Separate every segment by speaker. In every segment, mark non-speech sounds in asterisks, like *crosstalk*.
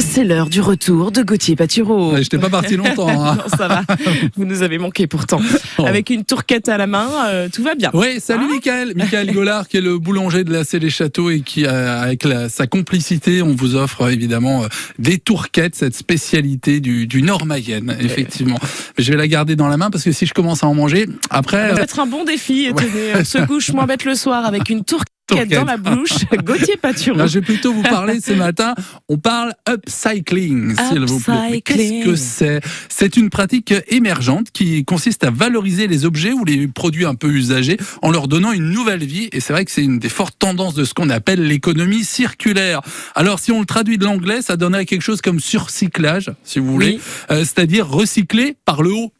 Speaker 1: C'est l'heure du retour de Gauthier Patureau.
Speaker 2: Ouais, je t'ai pas parti longtemps. hein. *laughs*
Speaker 1: non, ça va. Vous nous avez manqué pourtant.
Speaker 2: Oh.
Speaker 1: Avec une tourquette à la main, euh, tout va bien.
Speaker 2: Oui, salut
Speaker 1: Ah.
Speaker 2: Michael. Michael Gollard, qui est le boulanger de la C des Châteaux et qui, avec la- sa complicité, on vous offre euh, évidemment euh, des tourquettes, cette spécialité du, du Nord Mayenne, effectivement. Mais je vais la garder dans la main parce que si je commence à en manger, après.
Speaker 1: Ça va être un bon défi.
Speaker 2: Ouais.
Speaker 1: Tenez, on se couche moins bête le soir avec une tourquette Dans la bouche. Gauthier
Speaker 2: je vais plutôt vous parler ce *laughs* matin. On parle upcycling, s'il vous plaît. Qu'est-ce que c'est? C'est une pratique émergente qui consiste à valoriser les objets ou les produits un peu usagés en leur donnant une nouvelle vie. Et c'est vrai que c'est une des fortes tendances de ce qu'on appelle l'économie circulaire. Alors, si on le traduit de l'anglais, ça donnerait quelque chose comme surcyclage, si vous voulez,
Speaker 1: Oui,
Speaker 2: Euh, c'est-à-dire recycler par le haut.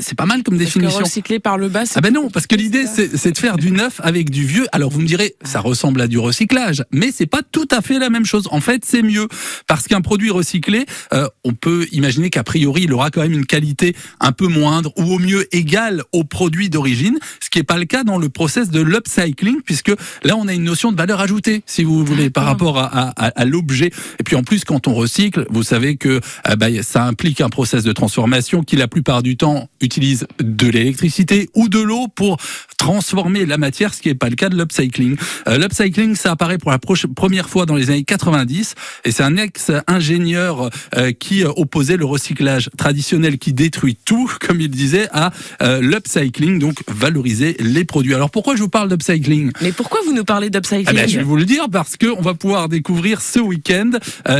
Speaker 2: C'est pas mal comme
Speaker 1: parce que
Speaker 2: définition.
Speaker 1: recycler par le bas,
Speaker 2: Ah ben non, parce que l'idée c'est de faire du neuf avec du vieux. Alors vous me direz, ça ressemble à du recyclage, mais c'est pas tout à fait la même chose. En fait, c'est mieux parce qu'un produit recyclé, euh, on peut imaginer qu'a priori il aura quand même une qualité un peu moindre ou au mieux égale au produit d'origine, ce qui est pas le cas dans le process de l'upcycling puisque là on a une notion de valeur ajoutée, si vous voulez, par rapport à, à- à l'objet. Et puis en plus, quand on recycle, vous savez que euh, bah, ça implique un process de transformation qui la plupart du temps utilise de l'électricité ou de l'eau pour transformer la matière, ce qui n'est pas le cas de l'upcycling. Euh, l'upcycling, ça apparaît pour la première fois dans les années 90 et c'est un ex-ingénieur euh, qui euh, opposait le recyclage traditionnel qui détruit tout, *laughs* comme il disait, à euh, l'upcycling, donc valoriser les produits. Alors pourquoi je vous parle d'upcycling?
Speaker 1: Mais pourquoi vous nous parlez d'upcycling?
Speaker 2: Ah ben, je vais vous le dire parce que on va pouvoir découvrir ce week-end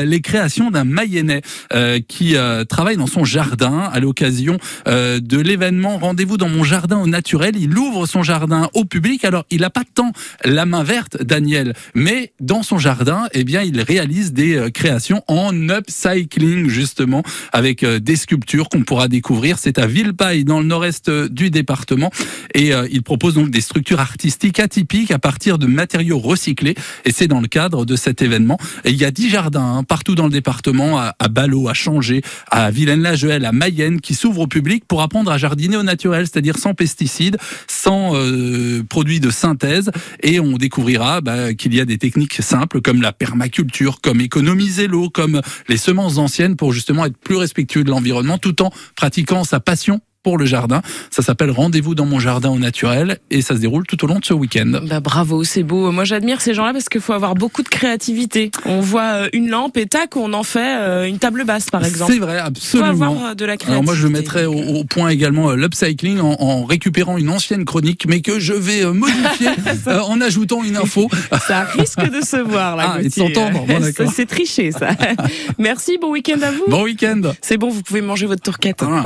Speaker 2: les créations d'un Mayennais qui travaille dans son jardin à l'occasion de l'événement Rendez-vous dans mon jardin au naturel. Il ouvre son jardin au public. Alors il n'a pas tant la main verte, Daniel, mais dans son jardin, eh bien il réalise des euh, créations en upcycling justement avec euh, des sculptures qu'on pourra découvrir. C'est à Villepaille dans le nord-est euh, du département et il propose donc des structures artistiques atypiques à partir de matériaux recyclés et c'est dans le cadre de cet événement. Et il y a dix jardins hein, partout dans le département, à, à Ballot, à Changé, à Vilaine-la-Juelle, à Mayenne, qui s'ouvrent au public pour apprendre à jardiner au naturel, c'est-à-dire sans pesticides, sans euh, produits de synthèse. Et on découvrira bah, qu'il y a des techniques simples comme la permaculture, comme économiser l'eau, comme les semences anciennes pour justement être plus respectueux de l'environnement tout en pratiquant sa passion pour le jardin. Ça s'appelle Rendez-vous dans mon jardin au naturel et ça se déroule tout au long de ce week-end.
Speaker 1: Bah bravo, c'est beau. Moi j'admire ces gens-là parce qu'il faut avoir beaucoup de créativité. On voit euh, une lampe et tac, on en fait euh, une table basse par exemple.
Speaker 2: C'est vrai,
Speaker 1: Il faut
Speaker 2: absolument.
Speaker 1: avoir euh, de la créativité.
Speaker 2: Alors moi je mettrais au, au point également l'upcycling en, en récupérant une ancienne chronique mais que je vais modifier *laughs* euh, en ajoutant une info. *laughs*
Speaker 1: Ça risque de se voir là.
Speaker 2: Ah, et s'entendre. Bon. *laughs*
Speaker 1: C'est triché ça. Merci, bon week-end à vous.
Speaker 2: Bon week-end.
Speaker 1: C'est bon, vous pouvez manger votre tourquette.
Speaker 2: Ah.